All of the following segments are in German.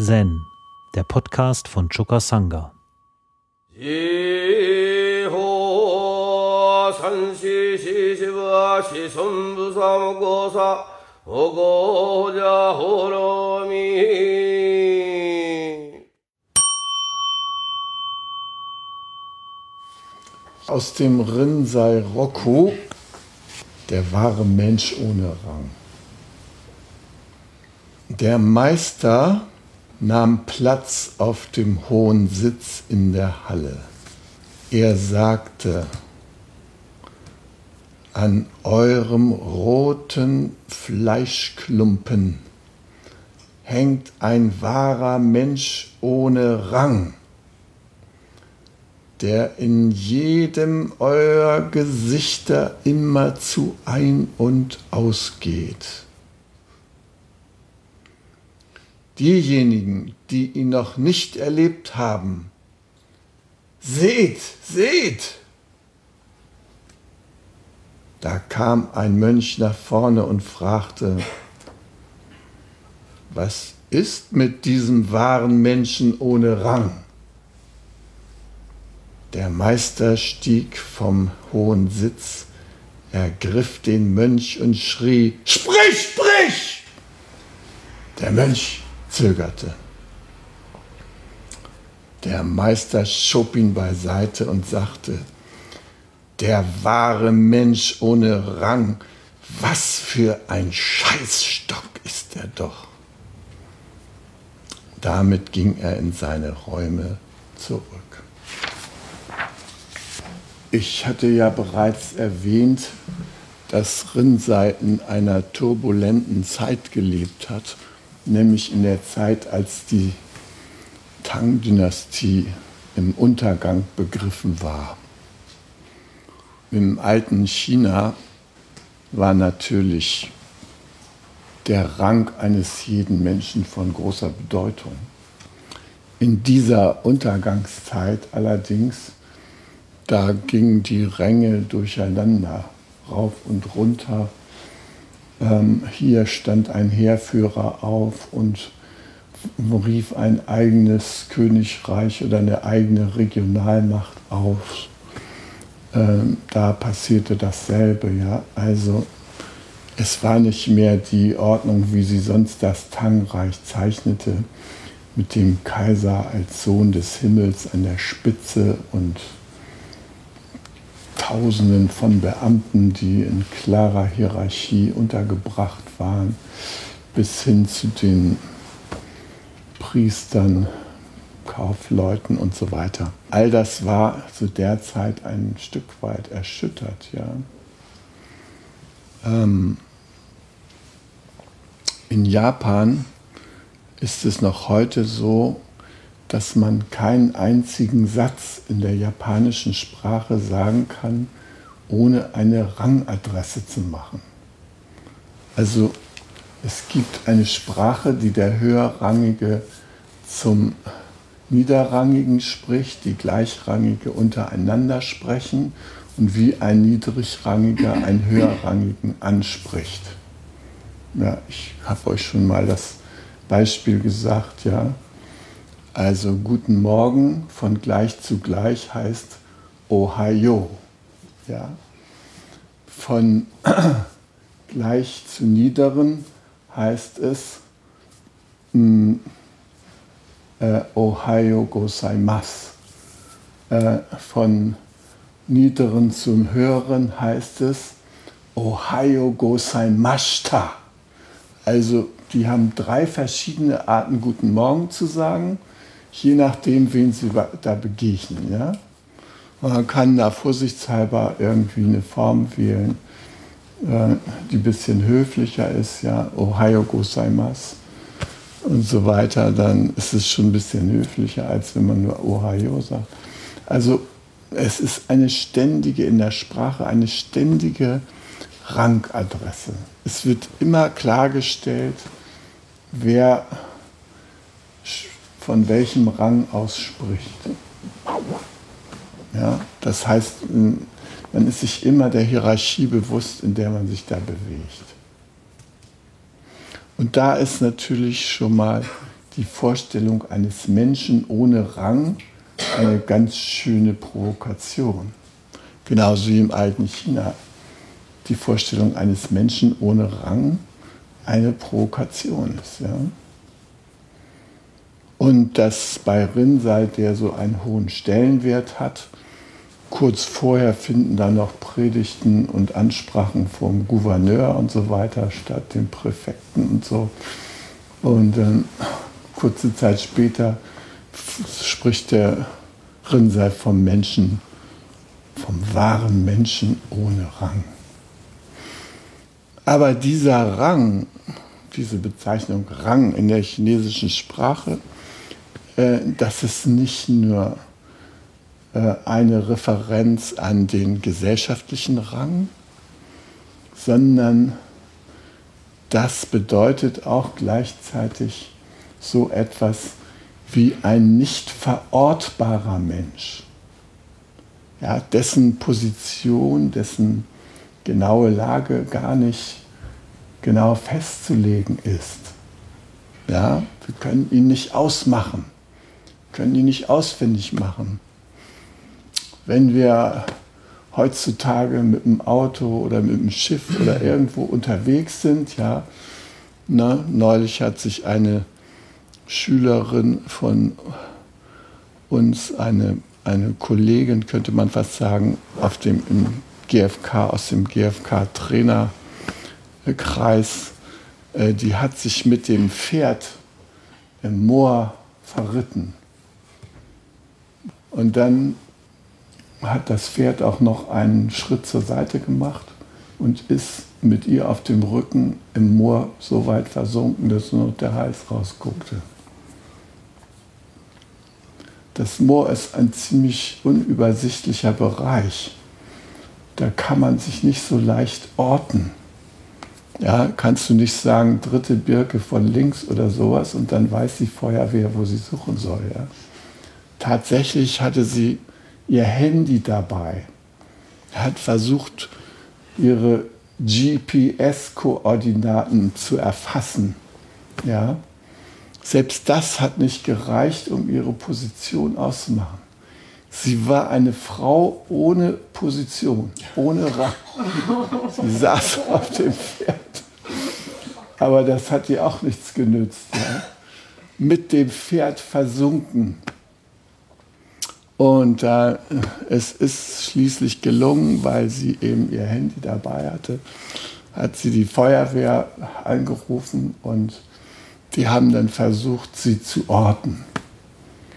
Zen, der Podcast von Choka Sangha. Aus dem Rinzai Roku, der wahre Mensch ohne Rang. Der Meister nahm Platz auf dem hohen Sitz in der Halle. Er sagte, an eurem roten Fleischklumpen hängt ein wahrer Mensch ohne Rang, der in jedem eurer Gesichter immerzu ein- und ausgeht. Diejenigen, die ihn noch nicht erlebt haben, seht, seht! Da kam ein Mönch nach vorne und fragte, was ist mit diesem wahren Menschen ohne Rang? Der Meister stieg vom hohen Sitz, ergriff den Mönch und schrie, Sprich, sprich! Der Mönch zögerte. Der Meister schob ihn beiseite und sagte, der wahre Mensch ohne Rang, was für ein Scheißstock ist er doch. Damit ging er in seine Räume zurück. Ich hatte ja bereits erwähnt, dass Rinzai in einer turbulenten Zeit gelebt hat nämlich in der Zeit, als die Tang-Dynastie im Untergang begriffen war. Im alten China war natürlich der Rang eines jeden Menschen von großer Bedeutung. In dieser Untergangszeit allerdings, da gingen die Ränge durcheinander, rauf und runter ähm, hier stand ein Heerführer auf und rief ein eigenes Königreich oder eine eigene Regionalmacht auf. Ähm, da passierte dasselbe, ja. Also es war nicht mehr die Ordnung, wie sie sonst das Tangreich zeichnete, mit dem Kaiser als Sohn des Himmels an der Spitze und Tausenden von Beamten, die in klarer Hierarchie untergebracht waren, bis hin zu den Priestern, Kaufleuten und so weiter. All das war zu der Zeit ein Stück weit erschüttert. Ja. Ähm, in Japan ist es noch heute so, dass man keinen einzigen Satz in der japanischen Sprache sagen kann, ohne eine Rangadresse zu machen. Also es gibt eine Sprache, die der Höherrangige zum Niederrangigen spricht, die Gleichrangige untereinander sprechen und wie ein Niedrigrangiger einen Höherrangigen anspricht. Ja, ich habe euch schon mal das Beispiel gesagt, ja. Also guten Morgen von gleich zu gleich heißt Ohio. Ja. Von gleich zu niederen heißt es mm, äh, Ohio gozaimasu. Äh, von niederen zum höheren heißt es Ohio gozaimashita. Also die haben drei verschiedene Arten, guten Morgen zu sagen je nachdem, wen sie da begegnen. Ja? Man kann da vorsichtshalber irgendwie eine Form wählen, äh, die ein bisschen höflicher ist, ja, Ohio gozaimasu und so weiter, dann ist es schon ein bisschen höflicher, als wenn man nur Ohio sagt. Also es ist eine ständige, in der Sprache eine ständige Rangadresse. Es wird immer klargestellt, wer von welchem Rang aus spricht. Ja, das heißt, man ist sich immer der Hierarchie bewusst, in der man sich da bewegt. Und da ist natürlich schon mal die Vorstellung eines Menschen ohne Rang eine ganz schöne Provokation. Genauso wie im alten China die Vorstellung eines Menschen ohne Rang eine Provokation ist. Ja? Und dass bei Rinzai, der so einen hohen Stellenwert hat, kurz vorher finden dann noch Predigten und Ansprachen vom Gouverneur und so weiter statt, dem Präfekten und so. Und dann kurze Zeit später spricht der Rinzai vom Menschen, vom wahren Menschen ohne Rang. Aber dieser Rang, diese Bezeichnung Rang in der chinesischen Sprache, äh, das ist nicht nur äh, eine Referenz an den gesellschaftlichen Rang, sondern das bedeutet auch gleichzeitig so etwas wie ein nicht verortbarer Mensch, ja, dessen Position, dessen genaue Lage gar nicht genau festzulegen ist. Ja, wir können ihn nicht ausmachen, können ihn nicht ausfindig machen. Wenn wir heutzutage mit dem Auto oder mit dem Schiff oder irgendwo unterwegs sind, ja, ne, neulich hat sich eine Schülerin von uns, eine, eine Kollegin, könnte man fast sagen, auf dem, im GFK, aus dem GFK-Trainerkreis, äh, die hat sich mit dem Pferd im Moor verritten. Und dann hat das Pferd auch noch einen Schritt zur Seite gemacht und ist mit ihr auf dem Rücken im Moor so weit versunken, dass nur der Hals rausguckte. Das Moor ist ein ziemlich unübersichtlicher Bereich. Da kann man sich nicht so leicht orten. Ja, kannst du nicht sagen, dritte Birke von links oder sowas und dann weiß die Feuerwehr, wo sie suchen soll. Ja? Tatsächlich hatte sie ihr Handy dabei, hat versucht, ihre GPS-Koordinaten zu erfassen. Ja? Selbst das hat nicht gereicht, um ihre Position auszumachen. Sie war eine Frau ohne Position, ohne Rang. Sie saß auf dem Pferd. Aber das hat ihr auch nichts genützt. Ja? Mit dem Pferd versunken. Und äh, es ist schließlich gelungen, weil sie eben ihr Handy dabei hatte, hat sie die Feuerwehr angerufen und die haben dann versucht, sie zu orten.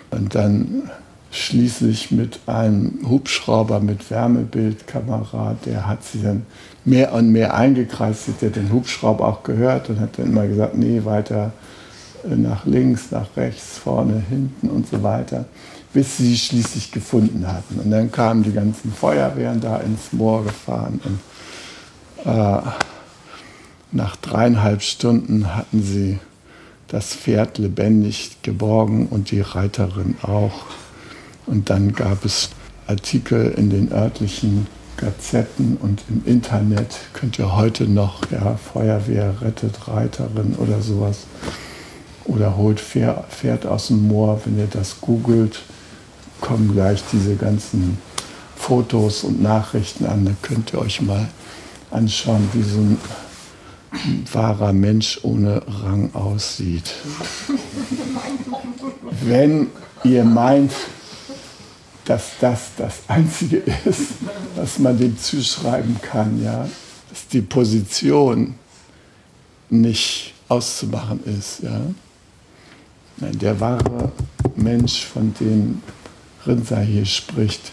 Und dann schließlich mit einem Hubschrauber mit Wärmebildkamera, der hat sie dann mehr und mehr eingekreist, sie hat den Hubschrauber auch gehört und hat dann immer gesagt, nee, weiter nach links, nach rechts, vorne, hinten und so weiter, bis sie schließlich gefunden hatten. Und dann kamen die ganzen Feuerwehren da ins Moor gefahren und äh, nach dreieinhalb Stunden hatten sie das Pferd lebendig geborgen und die Reiterin auch. Und dann gab es Artikel in den örtlichen Gazetten und im Internet. Könnt ihr heute noch, ja, Feuerwehr rettet Reiterin oder sowas. Oder holt Pferd aus dem Moor. Wenn ihr das googelt, kommen gleich diese ganzen Fotos und Nachrichten an. Da könnt ihr euch mal anschauen, wie so ein wahrer Mensch ohne Rang aussieht. Wenn ihr meint, dass das das Einzige ist, was man dem zuschreiben kann, ja, dass die Position nicht auszumachen ist. Ja. Nein, der wahre Mensch, von dem Rinsa hier spricht,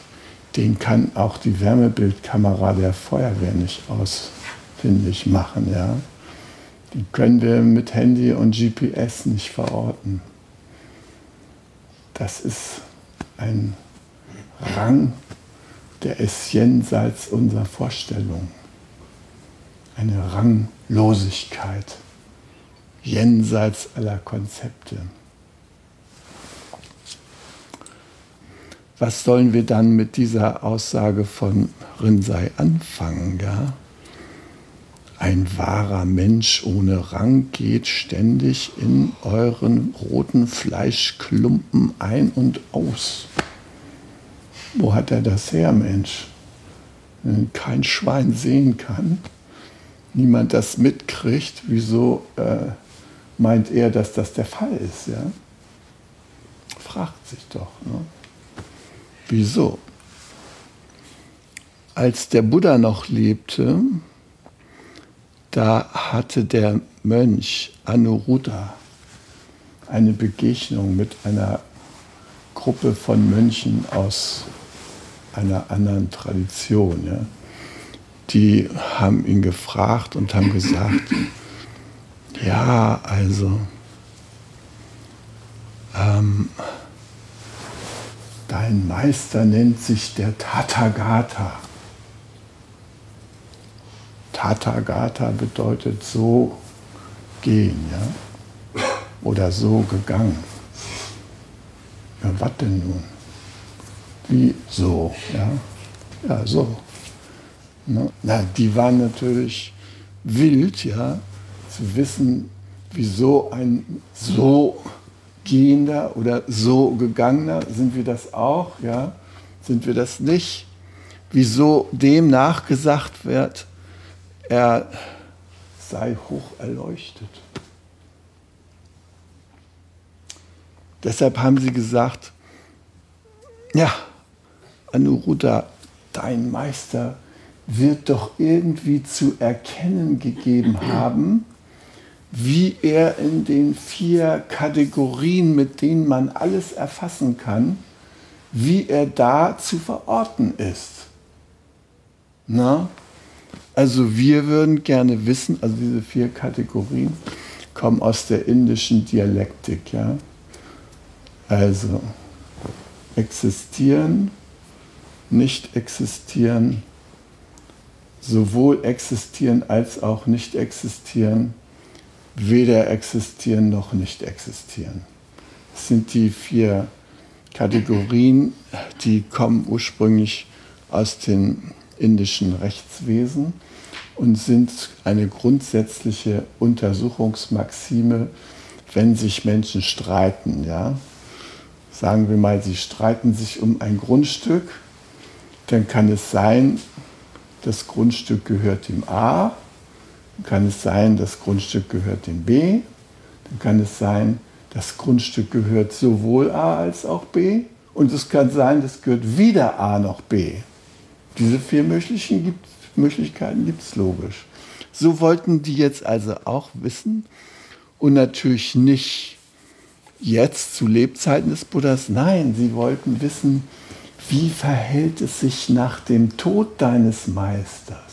den kann auch die Wärmebildkamera der Feuerwehr nicht aus ausfindig machen. Ja? Die können wir mit Handy und GPS nicht verorten. Das ist ein Rang, der ist jenseits unserer Vorstellung. Eine Ranglosigkeit, jenseits aller Konzepte. Was sollen wir dann mit dieser Aussage von Rinsei anfangen? Ja? ein wahrer Mensch ohne Rang geht ständig in euren roten Fleischklumpen ein und aus. Wo hat er das her, Mensch? Wenn kein Schwein sehen kann, niemand das mitkriegt, wieso äh, meint er, dass das der Fall ist? Ja? Fragt sich doch. Ne? Wieso? Als der Buddha noch lebte, da hatte der Mönch Anuruddha eine Begegnung mit einer Gruppe von Mönchen aus einer anderen Tradition. Ja. Die haben ihn gefragt und haben gesagt, ja, also ähm, dein Meister nennt sich der Tathagata. Tathagata bedeutet so gehen, ja? Oder so gegangen. Ja, was denn nun? Wie so, ja? Ja, so. Ne? Na, die waren natürlich wild, ja, zu wissen, wieso ein so gehender oder so gegangener, sind wir das auch, ja? Sind wir das nicht? Wieso dem nachgesagt wird, er sei hoch erleuchtet. Deshalb haben sie gesagt, ja, Anuruddha, dein Meister wird doch irgendwie zu erkennen gegeben haben, wie er in den vier Kategorien, mit denen man alles erfassen kann, wie er da zu verorten ist. Na? Also wir würden gerne wissen, also diese vier Kategorien kommen aus der indischen Dialektik. Ja? Also existieren, nicht existieren, sowohl existieren als auch nicht existieren, weder existieren noch nicht existieren. Das sind die vier Kategorien, die kommen ursprünglich aus dem indischen Rechtswesen und sind eine grundsätzliche Untersuchungsmaxime, wenn sich Menschen streiten. Ja? Sagen wir mal, sie streiten sich um ein Grundstück, dann kann es sein, das Grundstück gehört dem A, kann es sein, das Grundstück gehört dem B, dann kann es sein, das Grundstück gehört sowohl A als auch B und es kann sein, das gehört weder A noch B. Diese vier Möglichkeiten gibt es logisch. So wollten die jetzt also auch wissen und natürlich nicht jetzt zu Lebzeiten des Buddhas, nein, sie wollten wissen, wie verhält es sich nach dem Tod deines Meisters?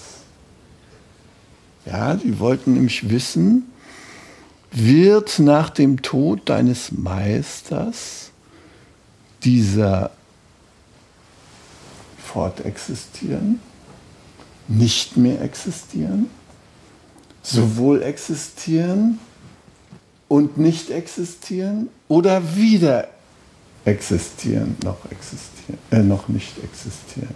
Ja, die wollten nämlich wissen, wird nach dem Tod deines Meisters dieser fortexistieren, nicht mehr existieren, sowohl existieren und nicht existieren oder wieder existieren, noch existieren, äh, noch nicht existieren.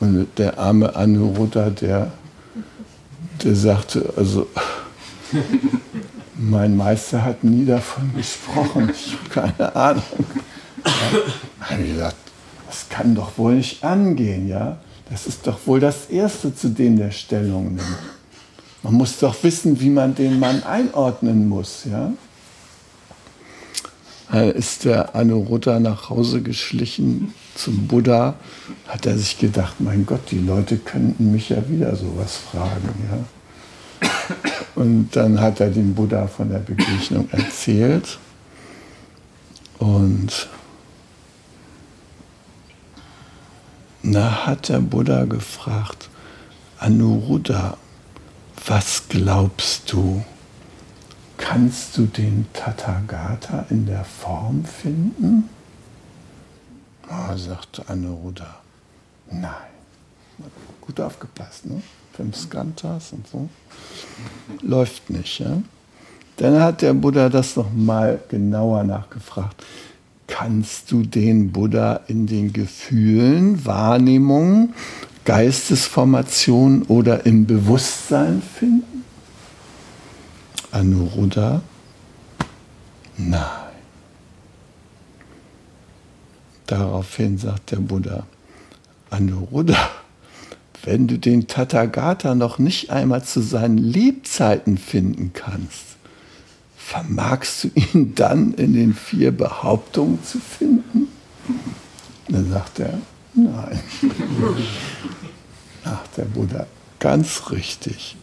Und der arme Anuruddha, der, der sagte, also mein Meister hat nie davon gesprochen, ich habe keine Ahnung. Ja, habe ich gesagt, das kann doch wohl nicht angehen, ja? Das ist doch wohl das Erste, zu dem der Stellung nimmt. Man muss doch wissen, wie man den Mann einordnen muss, ja? Da ist der Anuruddha nach Hause geschlichen zum Buddha, hat er sich gedacht, mein Gott, die Leute könnten mich ja wieder sowas fragen, ja? Und dann hat er dem Buddha von der Begegnung erzählt und Da hat der Buddha gefragt, Anuruddha, was glaubst du? Kannst du den Tathagata in der Form finden? Oh, sagte Anuruddha, nein. Gut aufgepasst, ne? Fünf Skantas und so. Läuft nicht, ja? Dann hat der Buddha das nochmal genauer nachgefragt kannst du den Buddha in den Gefühlen, Wahrnehmungen, Geistesformation oder im Bewusstsein finden? Anuruddha? Nein. Daraufhin sagt der Buddha, Anuruddha, wenn du den Tathagata noch nicht einmal zu seinen Lebzeiten finden kannst, vermagst du ihn dann in den vier Behauptungen zu finden? Dann sagt er, nein. Ach, der Buddha, ganz richtig.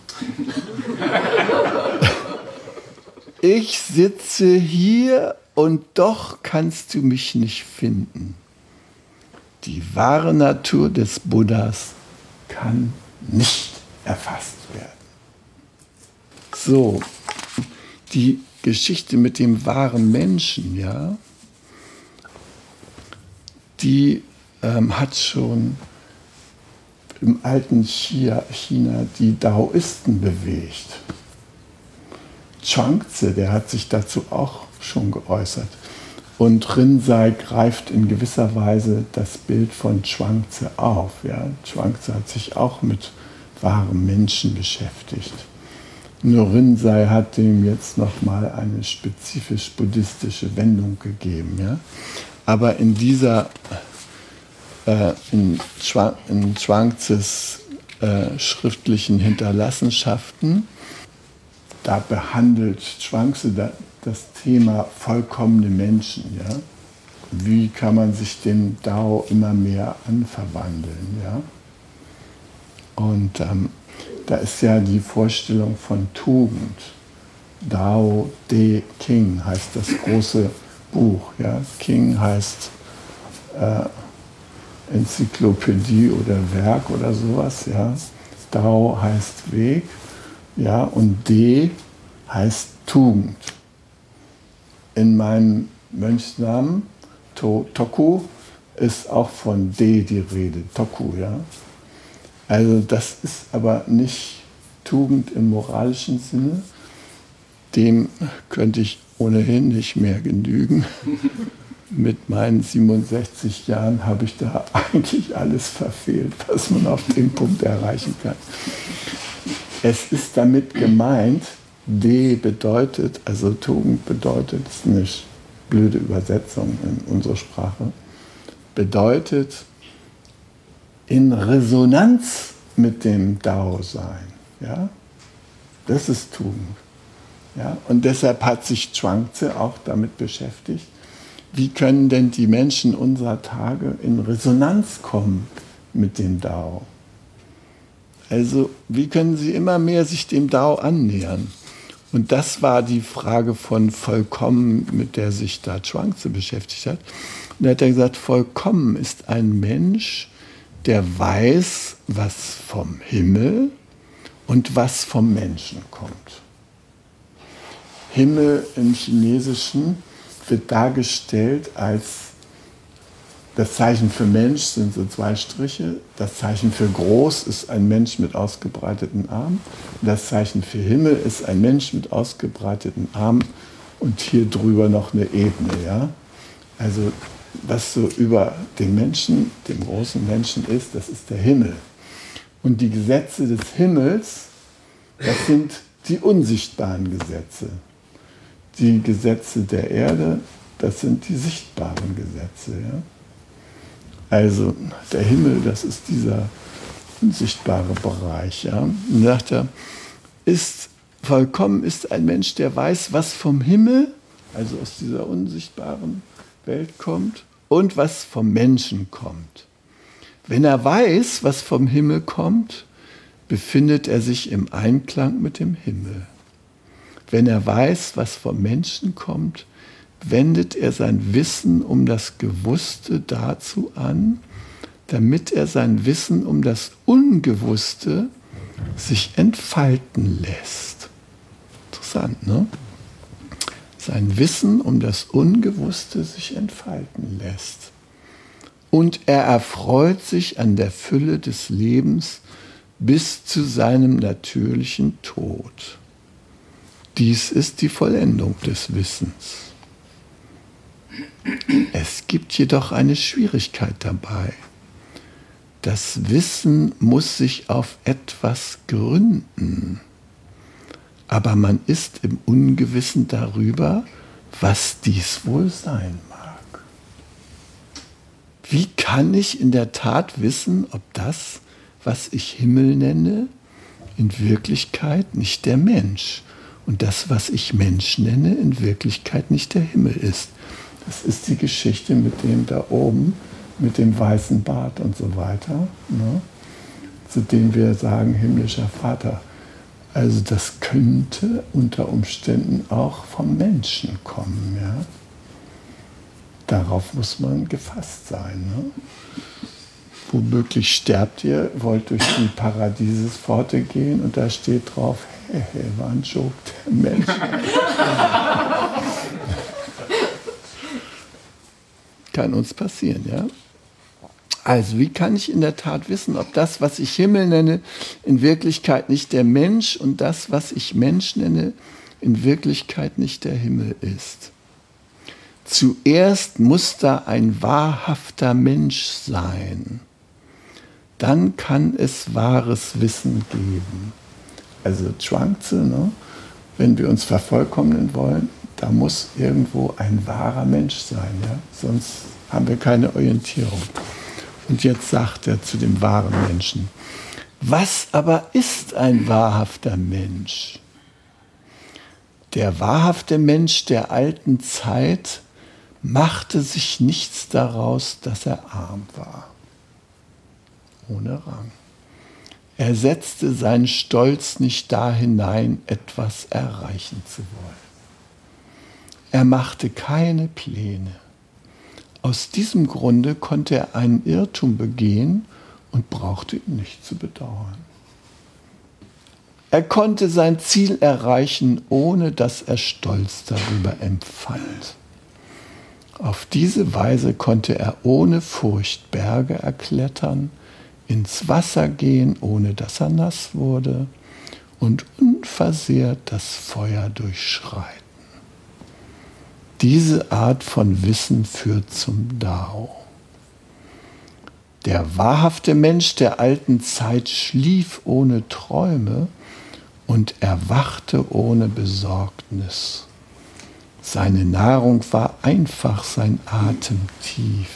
Ich sitze hier und doch kannst du mich nicht finden. Die wahre Natur des Buddhas kann nicht erfasst werden. So, die Geschichte mit dem wahren Menschen, ja, die ähm, hat schon im alten China die Daoisten bewegt. Chuangzi, der hat sich dazu auch schon geäußert. Und Rinzai greift in gewisser Weise das Bild von Chuangzi auf. Ja. Chuangzi hat sich auch mit wahren Menschen beschäftigt. Nur Rinzai hat dem jetzt nochmal eine spezifisch buddhistische Wendung gegeben. Ja. Aber in dieser, äh, in, Chuang, äh, schriftlichen Hinterlassenschaften, da behandelt Chuangzi das Thema vollkommene Menschen. Ja. Wie kann man sich dem Dao immer mehr anverwandeln? Ja. Und ähm, da ist ja die Vorstellung von Tugend. Dao De King heißt das große Buch. Ja? King heißt äh, Enzyklopädie oder Werk oder sowas. Ja? Dao heißt Weg. Ja? Und De heißt Tugend. In meinem Mönchsnamen, to, Toku, ist auch von De die Rede. Toku, ja. Also das ist aber nicht Tugend im moralischen Sinne. Dem könnte ich ohnehin nicht mehr genügen. Mit meinen 67 Jahren habe ich da eigentlich alles verfehlt, was man auf dem Punkt erreichen kann. Es ist damit gemeint, D bedeutet, also Tugend bedeutet, das ist eine blöde Übersetzung in unserer Sprache, bedeutet in Resonanz mit dem Dao sein. Ja? Das ist Tugend. Ja? Und deshalb hat sich Chuangzi auch damit beschäftigt, wie können denn die Menschen unserer Tage in Resonanz kommen mit dem Dao? Also wie können sie immer mehr sich dem Dao annähern? Und das war die Frage von vollkommen, mit der sich da Chuangzi beschäftigt hat. Und er hat gesagt, vollkommen ist ein Mensch, der weiß, was vom Himmel und was vom Menschen kommt. Himmel im Chinesischen wird dargestellt als das Zeichen für Mensch sind so zwei Striche. Das Zeichen für groß ist ein Mensch mit ausgebreiteten Armen. Das Zeichen für Himmel ist ein Mensch mit ausgebreiteten Armen und hier drüber noch eine Ebene. Ja? Also was so über dem Menschen, dem großen Menschen ist, das ist der Himmel. Und die Gesetze des Himmels, das sind die unsichtbaren Gesetze. Die Gesetze der Erde, das sind die sichtbaren Gesetze. Ja? Also der Himmel, das ist dieser unsichtbare Bereich. Ja? Und sagt er, ist vollkommen ist ein Mensch, der weiß, was vom Himmel, also aus dieser unsichtbaren Welt kommt und was vom Menschen kommt. Wenn er weiß, was vom Himmel kommt, befindet er sich im Einklang mit dem Himmel. Wenn er weiß, was vom Menschen kommt, wendet er sein Wissen um das Gewusste dazu an, damit er sein Wissen um das Ungewusste sich entfalten lässt. Interessant, ne? sein Wissen um das Ungewusste sich entfalten lässt. Und er erfreut sich an der Fülle des Lebens bis zu seinem natürlichen Tod. Dies ist die Vollendung des Wissens. Jedoch eine Schwierigkeit dabei. das Wissen muss sich auf etwas gründen, aber man ist im Ungewissen darüber, was dies wohl sein mag. Wie kann ich in der Tat wissen, ob das, was ich Himmel nenne, in Wirklichkeit nicht der Mensch und das, was ich Mensch nenne, in Wirklichkeit nicht der Himmel ist? Das ist die Geschichte mit dem da oben, mit dem weißen Bart und so weiter, ne? zu dem wir sagen, himmlischer Vater. Also das könnte unter Umständen auch vom Menschen kommen. Ja? Darauf muss man gefasst sein. Ne? Womöglich sterbt ihr, wollt durch die Paradiesespforte gehen und da steht drauf, hey, ein Joke, der Mensch. Kann uns passieren, ja? Also, wie kann ich in der Tat wissen, ob das, was ich Himmel nenne, in Wirklichkeit nicht der Mensch und das, was ich Mensch nenne, in Wirklichkeit nicht der Himmel ist? Zuerst muss da ein wahrhafter Mensch sein. Dann kann es wahres Wissen geben. Also Chuangzi, ne? wenn wir uns vervollkommnen wollen, da muss irgendwo ein wahrer Mensch sein. Ja? Sonst haben wir keine Orientierung. Und jetzt sagt er zu dem wahren Menschen, was aber ist ein wahrhafter Mensch? Der wahrhafte Mensch der alten Zeit machte sich nichts daraus, dass er arm war, ohne Rang. Er setzte seinen Stolz nicht da hinein, etwas erreichen zu wollen. Er machte keine Pläne. Aus diesem Grunde konnte er einen Irrtum begehen und brauchte ihn nicht zu bedauern. Er konnte sein Ziel erreichen, ohne dass er Stolz darüber empfand. Auf diese Weise konnte er ohne Furcht Berge erklettern, ins Wasser gehen, ohne dass er nass wurde, und unversehrt das Feuer durchschreiten. Diese Art von Wissen führt zum Dao. Der wahrhafte Mensch der alten Zeit schlief ohne Träume und erwachte ohne Besorgnis. Seine Nahrung war einfach sein Atem tief,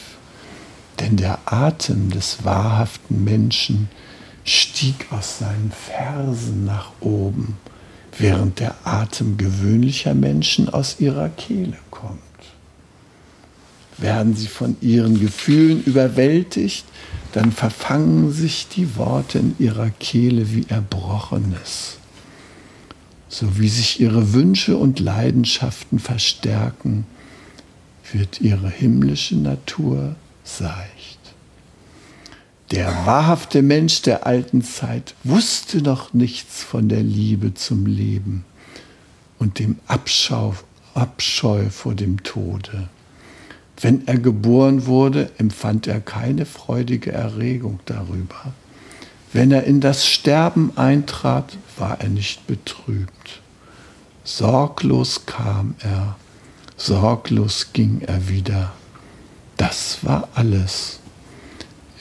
denn der Atem des wahrhaften Menschen stieg aus seinen Fersen nach oben während der Atem gewöhnlicher Menschen aus ihrer Kehle kommt. Werden sie von ihren Gefühlen überwältigt, dann verfangen sich die Worte in ihrer Kehle wie Erbrochenes. So wie sich ihre Wünsche und Leidenschaften verstärken, wird ihre himmlische Natur seicht. Der wahrhafte Mensch der alten Zeit wusste noch nichts von der Liebe zum Leben und dem Abschau, Abscheu vor dem Tode. Wenn er geboren wurde, empfand er keine freudige Erregung darüber. Wenn er in das Sterben eintrat, war er nicht betrübt. Sorglos kam er, sorglos ging er wieder. Das war alles.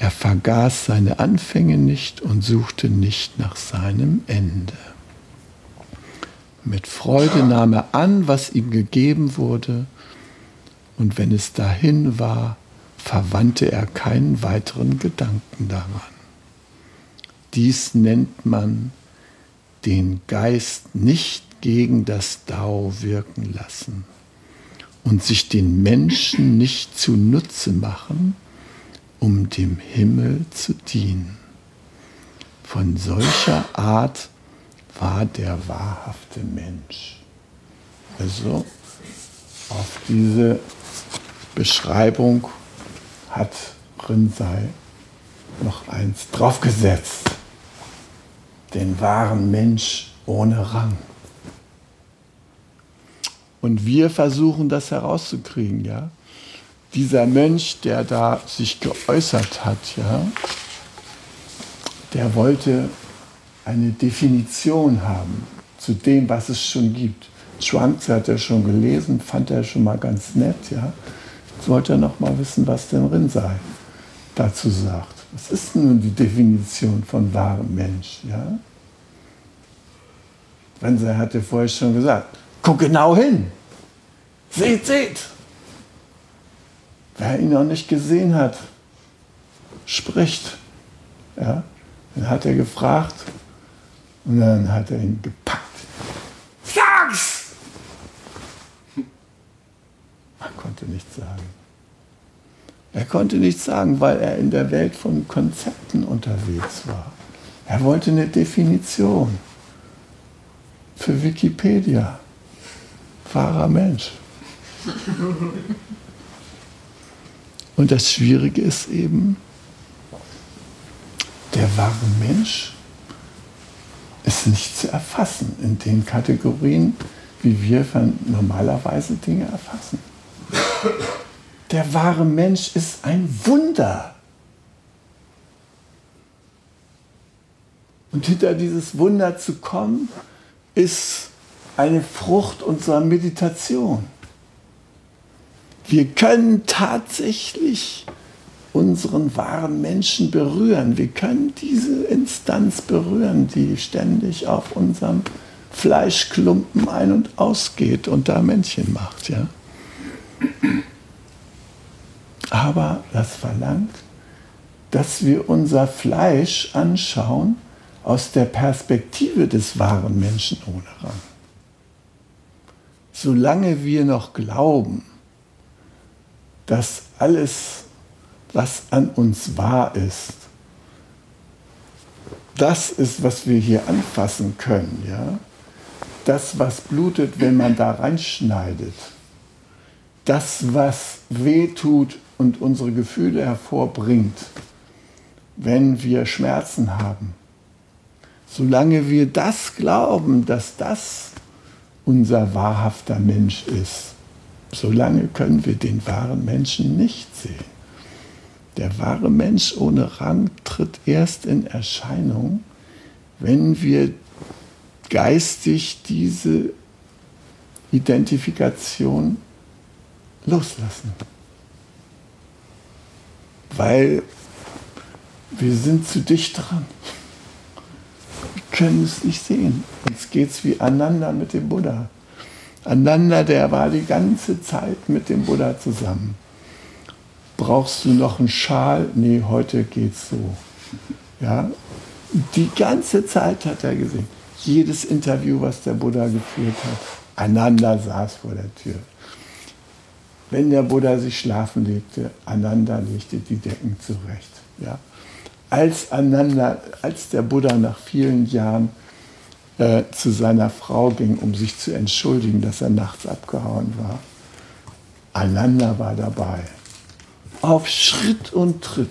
Er vergaß seine Anfänge nicht und suchte nicht nach seinem Ende. Mit Freude nahm er an, was ihm gegeben wurde, und wenn es dahin war, verwandte er keinen weiteren Gedanken daran. Dies nennt man den Geist nicht gegen das Dao wirken lassen und sich den Menschen nicht zunutze machen, um dem Himmel zu dienen. Von solcher Art war der wahrhafte Mensch. Also auf diese Beschreibung hat Rinzai noch eins draufgesetzt. Den wahren Mensch ohne Rang. Und wir versuchen das herauszukriegen, ja dieser Mönch, der da sich geäußert hat, ja, der wollte eine Definition haben zu dem, was es schon gibt. Schwanz hat er schon gelesen, fand er schon mal ganz nett, ja. Jetzt wollte er noch mal wissen, was denn Rinzai dazu sagt. Was ist nun die Definition von wahrem Mensch? Ja? Renser hatte vorher schon gesagt, guck genau hin. Seht, seht. Wer ihn noch nicht gesehen hat, spricht. Ja? Dann hat er gefragt und dann hat er ihn gepackt. Sag's! Man konnte nichts sagen. Er konnte nichts sagen, weil er in der Welt von Konzepten unterwegs war. Er wollte eine Definition für Wikipedia. Wahrer Mensch. Und das Schwierige ist eben, der wahre Mensch ist nicht zu erfassen in den Kategorien, wie wir normalerweise Dinge erfassen. Der wahre Mensch ist ein Wunder. Und hinter dieses Wunder zu kommen, ist eine Frucht unserer Meditation. Wir können tatsächlich unseren wahren Menschen berühren. Wir können diese Instanz berühren, die ständig auf unserem Fleischklumpen ein- und ausgeht und da Männchen macht. Ja? Aber das verlangt, dass wir unser Fleisch anschauen aus der Perspektive des wahren Menschen ohne Rang. Solange wir noch glauben, dass alles, was an uns wahr ist, das ist, was wir hier anfassen können, ja? Das, was blutet, wenn man da reinschneidet. Das, was wehtut und unsere Gefühle hervorbringt, wenn wir Schmerzen haben. Solange wir das glauben, dass das unser wahrhafter Mensch ist, solange können wir den wahren Menschen nicht sehen. Der wahre Mensch ohne Rang tritt erst in Erscheinung, wenn wir geistig diese Identifikation loslassen. Weil wir sind zu dicht dran. Wir können es nicht sehen. Uns geht es wie Ananda mit dem Buddha. Ananda, der war die ganze Zeit mit dem Buddha zusammen. Brauchst du noch einen Schal? Nee, heute geht's so. Ja? Die ganze Zeit hat er gesehen. Jedes Interview, was der Buddha geführt hat, Ananda saß vor der Tür. Wenn der Buddha sich schlafen legte, Ananda legte die Decken zurecht. Ja? Als, Ananda, als der Buddha nach vielen Jahren äh, zu seiner Frau ging, um sich zu entschuldigen, dass er nachts abgehauen war, Ananda war dabei. Auf Schritt und Tritt.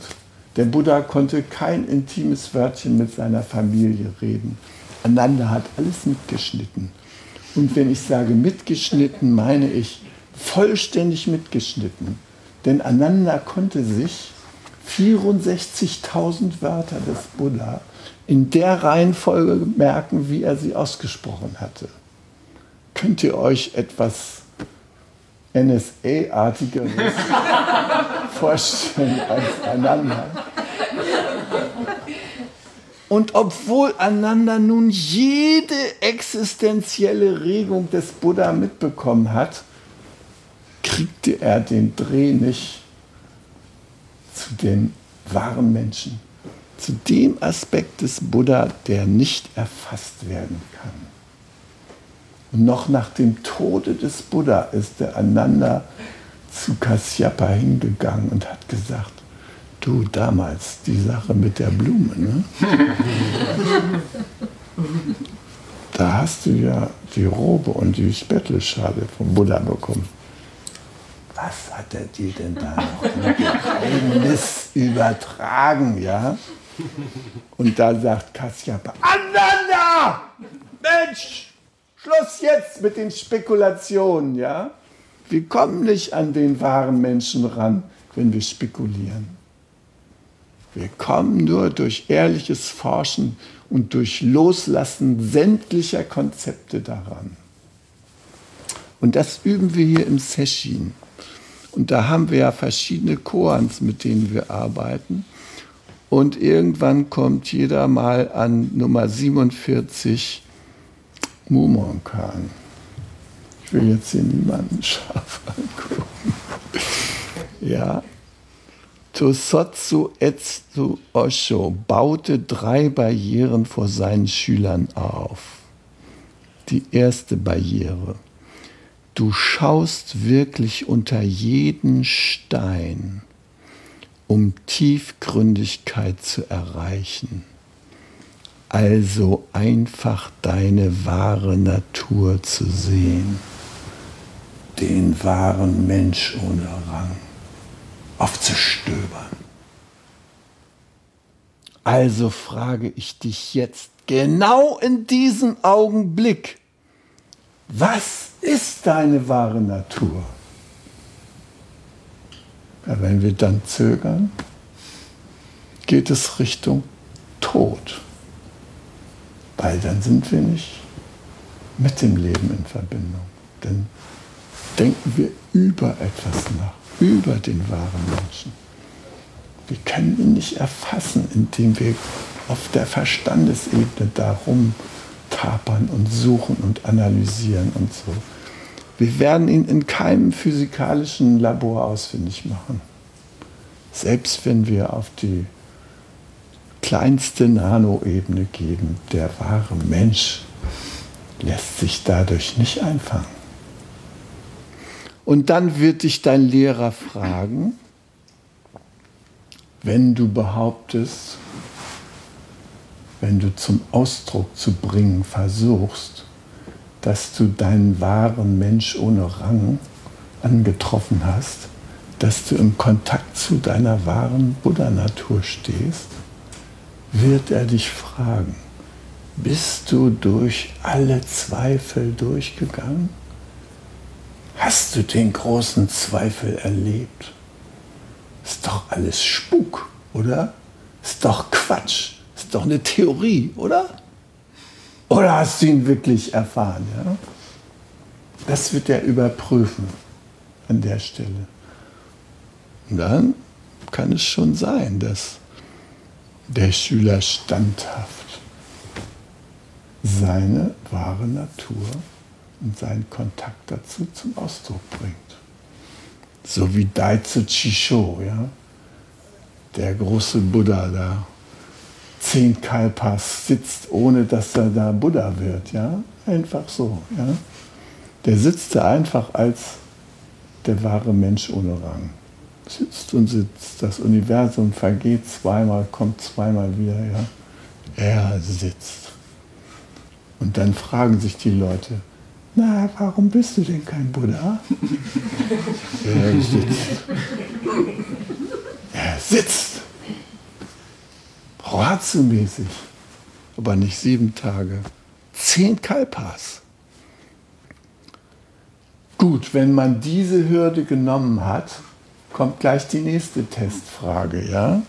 Der Buddha konnte kein intimes Wörtchen mit seiner Familie reden. Ananda hat alles mitgeschnitten. Und wenn ich sage mitgeschnitten, meine ich vollständig mitgeschnitten. Denn Ananda konnte sich 64.000 Wörter des Buddha in der Reihenfolge merken, wie er sie ausgesprochen hatte. Könnt ihr euch etwas NSA-artigeres vorstellen als Ananda? Und obwohl Ananda nun jede existenzielle Regung des Buddha mitbekommen hat, kriegte er den Dreh nicht zu den wahren Menschen, zu dem Aspekt des Buddha, der nicht erfasst werden kann. Und noch nach dem Tode des Buddha ist der Ananda zu Kasyapa hingegangen und hat gesagt, du damals die Sache mit der Blume, ne? da hast du ja die Robe und die Spettelschale vom Buddha bekommen was hat er dir denn da noch Geheimnis übertragen, ja? Und da sagt Kasyapa, Ananda! Mensch, Schluss jetzt mit den Spekulationen, ja? Wir kommen nicht an den wahren Menschen ran, wenn wir spekulieren. Wir kommen nur durch ehrliches Forschen und durch Loslassen sämtlicher Konzepte daran. Und das üben wir hier im Session. Und da haben wir ja verschiedene Koans, mit denen wir arbeiten. Und irgendwann kommt jeder mal an Nummer 47 Mumonkan. Ich will jetzt hier niemanden scharf angucken. Ja. Tosotsu Etsu Osho baute drei Barrieren vor seinen Schülern auf. Die erste Barriere. Du schaust wirklich unter jeden Stein um Tiefgründigkeit zu erreichen. Also einfach deine wahre Natur zu sehen, den wahren Mensch ohne Rang aufzustöbern. Also frage ich dich jetzt genau in diesem Augenblick, was ist deine wahre Natur? Ja, wenn wir dann zögern, geht es Richtung Tod. Weil dann sind wir nicht mit dem Leben in Verbindung. Dann denken wir über etwas nach, über den wahren Menschen. Wir können ihn nicht erfassen, indem wir auf der Verstandesebene darum tapern und suchen und analysieren und so. Wir werden ihn in keinem physikalischen Labor ausfindig machen. Selbst wenn wir auf die kleinste Nanoebene gehen, der wahre Mensch lässt sich dadurch nicht einfangen. Und dann wird dich dein Lehrer fragen, wenn du behauptest, wenn du zum Ausdruck zu bringen versuchst, dass du deinen wahren Mensch ohne Rang angetroffen hast, dass du im Kontakt zu deiner wahren Buddha-Natur stehst, wird er dich fragen, bist du durch alle Zweifel durchgegangen? Hast du den großen Zweifel erlebt? Ist doch alles Spuk, oder? Ist doch Quatsch, ist doch eine Theorie, oder? Oder hast du ihn wirklich erfahren? Ja? Das wird er überprüfen an der Stelle. Und dann kann es schon sein, dass der Schüler standhaft seine wahre Natur und seinen Kontakt dazu zum Ausdruck bringt. So wie Daizu Chisho, ja? der große Buddha da zehn Kalpas sitzt, ohne dass er da Buddha wird. Ja? Einfach so. Ja? Der sitzt da einfach als der wahre Mensch ohne Rang. Sitzt und sitzt. Das Universum vergeht zweimal, kommt zweimal wieder. Ja? Er sitzt. Und dann fragen sich die Leute, na, warum bist du denn kein Buddha? er sitzt. Er sitzt. Ratsu-mäßig, aber nicht sieben Tage. Zehn Kalpas. Gut, wenn man diese Hürde genommen hat, kommt gleich die nächste Testfrage, ja?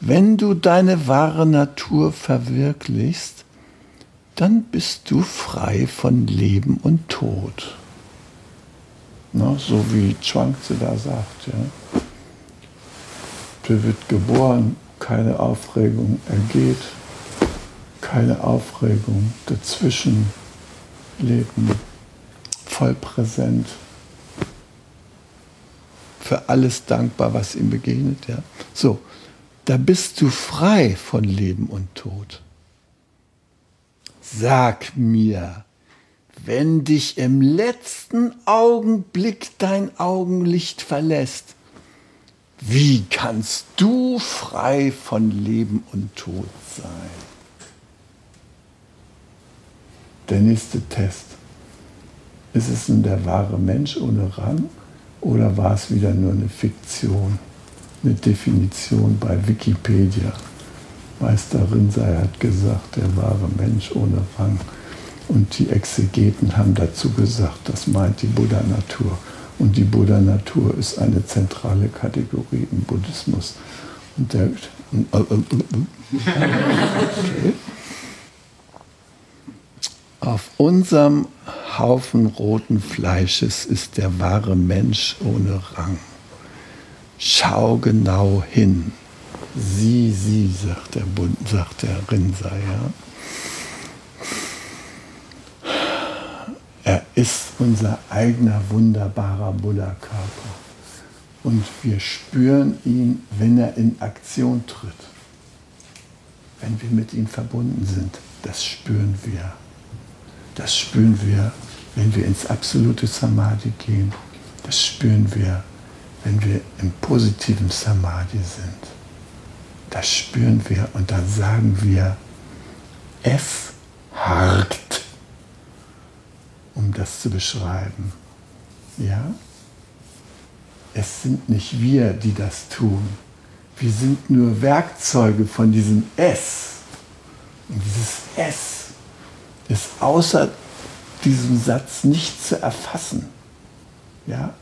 Wenn du deine wahre Natur verwirklichst, dann bist du frei von Leben und Tod. Na, so wie Chuangzi da sagt. Ja. Du wird geboren, keine Aufregung ergeht, keine Aufregung dazwischen, Leben voll präsent, für alles dankbar, was ihm begegnet. Ja. So, da bist du frei von Leben und Tod. Sag mir, wenn dich im letzten Augenblick dein Augenlicht verlässt, wie kannst du frei von Leben und Tod sein? Der nächste Test. Ist es nun der wahre Mensch ohne Rang oder war es wieder nur eine Fiktion, eine Definition bei Wikipedia? Meister Rinsei hat gesagt, der wahre Mensch ohne Rang. Und die Exegeten haben dazu gesagt, das meint die Buddha-Natur. Und die Buddha-Natur ist eine zentrale Kategorie im Buddhismus. Und der, okay. Auf unserem Haufen roten Fleisches ist der wahre Mensch ohne Rang. Schau genau hin. Sie, sie, sagt der, Bund, sagt der Rinser, ja. Er ist unser eigener wunderbarer Buddha-Körper. Und wir spüren ihn, wenn er in Aktion tritt. Wenn wir mit ihm verbunden sind, das spüren wir. Das spüren wir, wenn wir ins absolute Samadhi gehen. Das spüren wir, wenn wir im positiven Samadhi sind. Das spüren wir und dann sagen wir, es hart um das zu beschreiben. Ja? Es sind nicht wir, die das tun. Wir sind nur Werkzeuge von diesem S. Und dieses S ist außer diesem Satz nicht zu erfassen. Ja?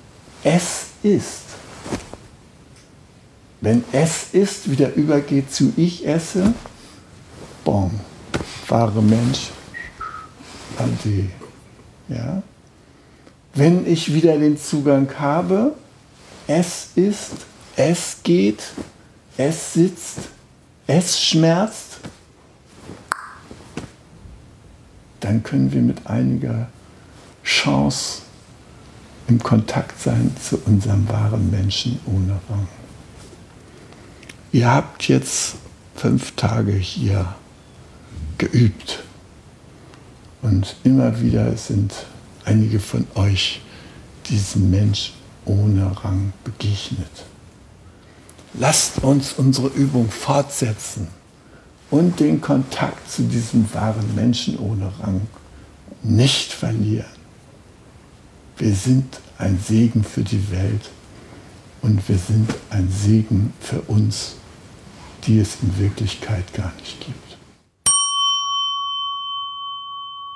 Es ist. Wenn es ist, wieder übergeht zu ich esse, bom, wahre Mensch, ade. Ja? Wenn ich wieder den Zugang habe, es ist, es geht, es sitzt, es schmerzt, dann können wir mit einiger Chance im Kontakt sein zu unserem wahren Menschen ohne Rang. Ihr habt jetzt fünf Tage hier geübt. Und immer wieder sind einige von euch diesem Mensch ohne Rang begegnet. Lasst uns unsere Übung fortsetzen und den Kontakt zu diesem wahren Menschen ohne Rang nicht verlieren. Wir sind ein Segen für die Welt und wir sind ein Segen für uns, die es in Wirklichkeit gar nicht gibt.